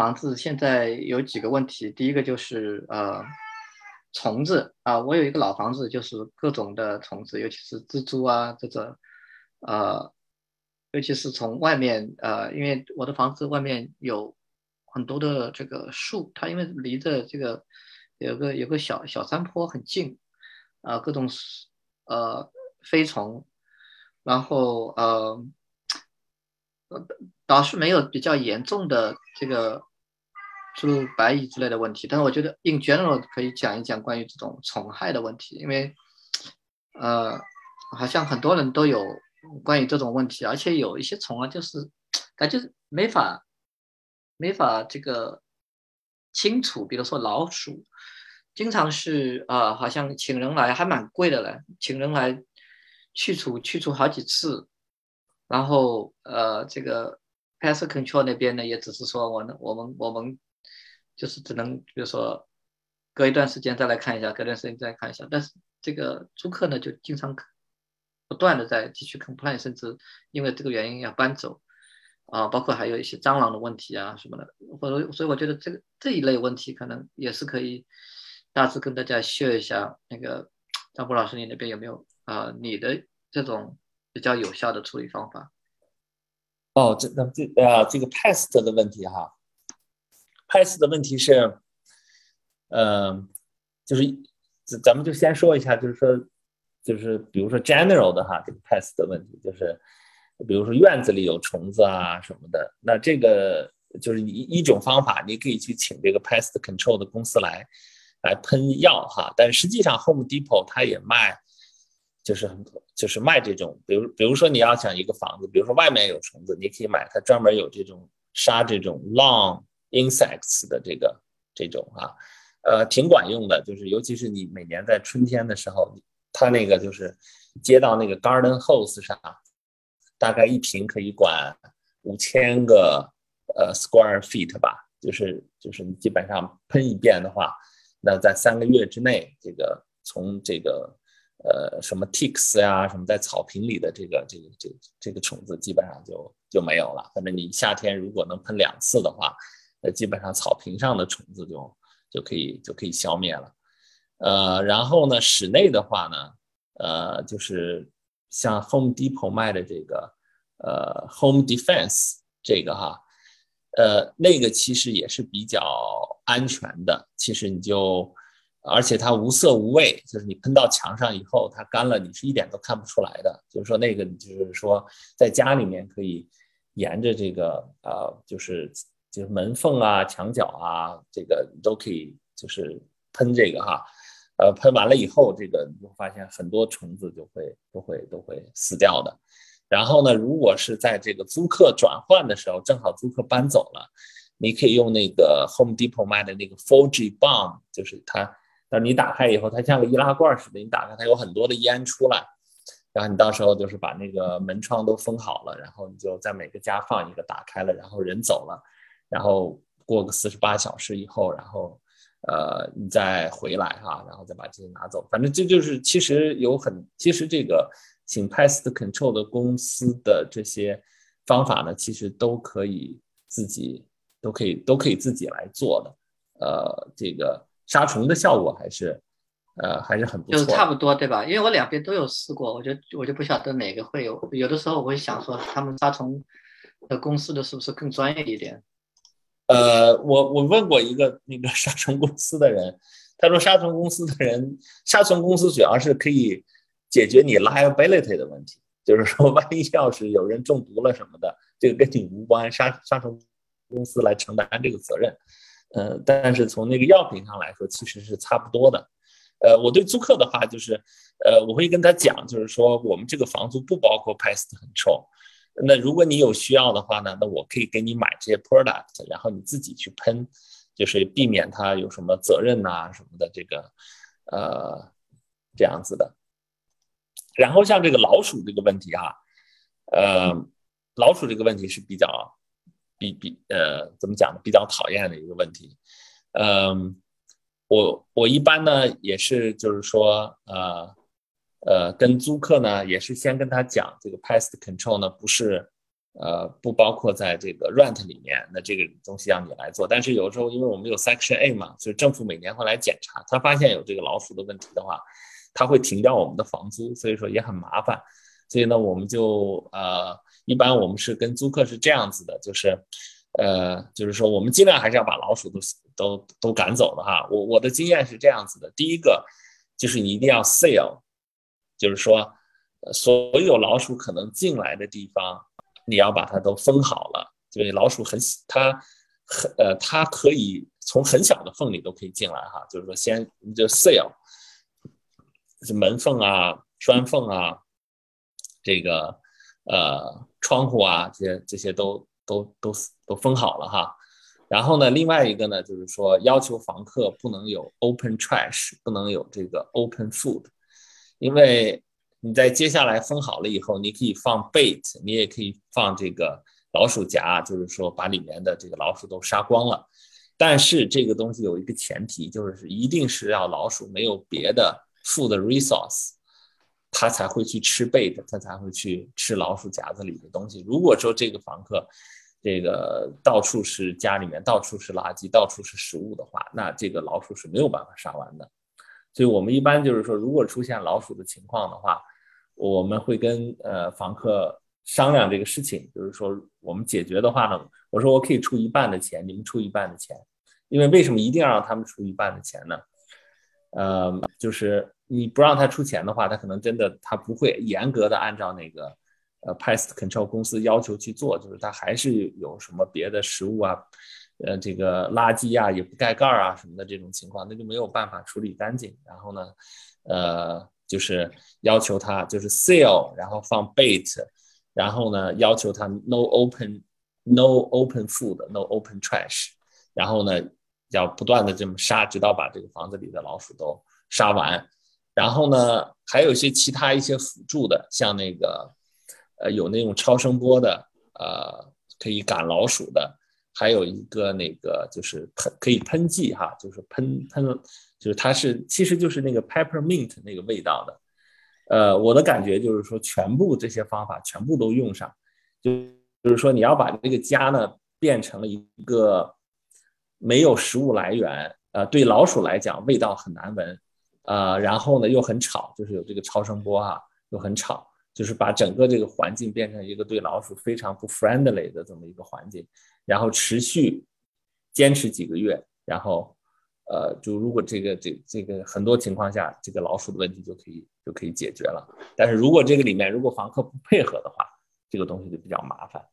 房子现在有几个问题，第一个就是呃虫子啊，我有一个老房子，就是各种的虫子，尤其是蜘蛛啊这种，呃，尤其是从外面呃，因为我的房子外面有很多的这个树，它因为离着这个有个有个小小山坡很近，啊，各种呃飞虫，然后呃。倒是没有比较严重的这个诸如白蚁之类的问题，但是我觉得 in general 可以讲一讲关于这种虫害的问题，因为呃，好像很多人都有关于这种问题，而且有一些虫啊，就是感觉没法没法这个清除，比如说老鼠，经常是啊，好像请人来还蛮贵的嘞，请人来去除去除好几次。然后呃，这个 pest control 那边呢，也只是说我呢，我们我们就是只能比如说隔一段时间再来看一下，隔段时间再看一下。但是这个租客呢，就经常不断的在继续 complain，甚至因为这个原因要搬走啊，包括还有一些蟑螂的问题啊什么的。或者所以我觉得这个这一类问题可能也是可以大致跟大家 share 一下。那个张波老师，你那边有没有啊？你的这种？比较有效的处理方法。哦，这那这啊，这个 pest 的问题哈，pest 的问题是，嗯，就是咱们就先说一下，就是说，就是比如说 general 的哈，这个 pest 的问题，就是比如说院子里有虫子啊什么的，那这个就是一一种方法，你可以去请这个 pest control 的公司来来喷药哈，但实际上 Home Depot 它也卖。就是很就是卖这种，比如比如说你要想一个房子，比如说外面有虫子，你可以买它专门有这种杀这种 long insects 的这个这种啊，呃，挺管用的。就是尤其是你每年在春天的时候，它那个就是接到那个 garden hose 上，大概一瓶可以管五千个呃 square feet 吧，就是就是你基本上喷一遍的话，那在三个月之内，这个从这个。呃，什么 ticks 呀，什么在草坪里的这个这个这个这个虫子，基本上就就没有了。反正你夏天如果能喷两次的话，那基本上草坪上的虫子就就可以就可以消灭了。呃，然后呢，室内的话呢，呃，就是像 Home Depot 卖的这个呃 Home Defense 这个哈，呃，那个其实也是比较安全的。其实你就。而且它无色无味，就是你喷到墙上以后，它干了，你是一点都看不出来的。就是说那个，就是说在家里面可以沿着这个呃，就是就是门缝啊、墙角啊，这个你都可以就是喷这个哈。呃，喷完了以后，这个你会发现很多虫子就会都会都会死掉的。然后呢，如果是在这个租客转换的时候，正好租客搬走了，你可以用那个 Home Depot 卖的那个 4G Bomb，就是它。那你打开以后，它像个易拉罐似的，你打开它有很多的烟出来，然后你到时候就是把那个门窗都封好了，然后你就在每个家放一个，打开了，然后人走了，然后过个四十八小时以后，然后呃你再回来哈，然后再把这些拿走。反正这就是其实有很其实这个请 pest control 的公司的这些方法呢，其实都可以自己都可以都可以自己来做的，呃这个。杀虫的效果还是，呃，还是很不错，就是差不多，对吧？因为我两边都有试过，我就我就不晓得哪个会有。有的时候我会想说，他们杀虫的公司的是不是更专业一点？呃，我我问过一个那个杀虫公司的人，他说杀虫公司的人，杀虫公司主要是可以解决你 liability 的问题，就是说万一要是有人中毒了什么的，这个跟你无关，杀杀虫公司来承担这个责任。呃，但是从那个药品上来说，其实是差不多的。呃，我对租客的话就是，呃，我会跟他讲，就是说我们这个房租不包括 pest control。那如果你有需要的话呢，那我可以给你买这些 product，然后你自己去喷，就是避免它有什么责任呐什么的这个，呃，这样子的。然后像这个老鼠这个问题哈，呃，老鼠这个问题是比较。比比呃，怎么讲呢？比较讨厌的一个问题。嗯，我我一般呢也是，就是说，呃呃，跟租客呢也是先跟他讲，这个 pest control 呢不是呃，不包括在这个 rent 里面，那这个东西让你来做。但是有时候因为我们有 Section A 嘛，就是政府每年会来检查，他发现有这个老鼠的问题的话，他会停掉我们的房租，所以说也很麻烦。所以呢，我们就呃，一般我们是跟租客是这样子的，就是呃，就是说我们尽量还是要把老鼠都都都赶走的哈。我我的经验是这样子的，第一个就是你一定要 sale，就是说所有老鼠可能进来的地方。你要把它都封好了，因为老鼠很它很呃，它可以从很小的缝里都可以进来哈。就是说，先就 seal，门缝啊、砖缝啊，这个呃窗户啊，这些这些都都都都封好了哈。然后呢，另外一个呢，就是说要求房客不能有 open trash，不能有这个 open food，因为。你在接下来封好了以后，你可以放 bait，你也可以放这个老鼠夹，就是说把里面的这个老鼠都杀光了。但是这个东西有一个前提，就是一定是要老鼠没有别的 food resource，它才会去吃 bait，它才会去吃老鼠夹子里的东西。如果说这个房客这个到处是家里面到处是垃圾，到处是食物的话，那这个老鼠是没有办法杀完的。所以我们一般就是说，如果出现老鼠的情况的话，我们会跟呃房客商量这个事情，就是说我们解决的话呢，我说我可以出一半的钱，你们出一半的钱，因为为什么一定要让他们出一半的钱呢？呃，就是你不让他出钱的话，他可能真的他不会严格的按照那个呃 pest control 公司要求去做，就是他还是有什么别的食物啊，呃这个垃圾啊也不盖盖儿啊什么的这种情况，那就没有办法处理干净。然后呢，呃。就是要求他就是 seal，然后放 bait，然后呢要求他 no open no open food no open trash，然后呢要不断的这么杀，直到把这个房子里的老鼠都杀完。然后呢还有一些其他一些辅助的，像那个呃有那种超声波的呃可以赶老鼠的，还有一个那个就是喷可以喷剂哈，就是喷喷。就是它是，其实就是那个 peppermint 那个味道的，呃，我的感觉就是说，全部这些方法全部都用上，就就是说你要把这个家呢变成了一个没有食物来源，呃，对老鼠来讲味道很难闻，呃，然后呢又很吵，就是有这个超声波哈，又很吵，就是把整个这个环境变成一个对老鼠非常不 friendly 的这么一个环境，然后持续坚持几个月，然后。呃，就如果这个这这个很多情况下，这个老鼠的问题就可以就可以解决了。但是如果这个里面如果房客不配合的话，这个东西就比较麻烦。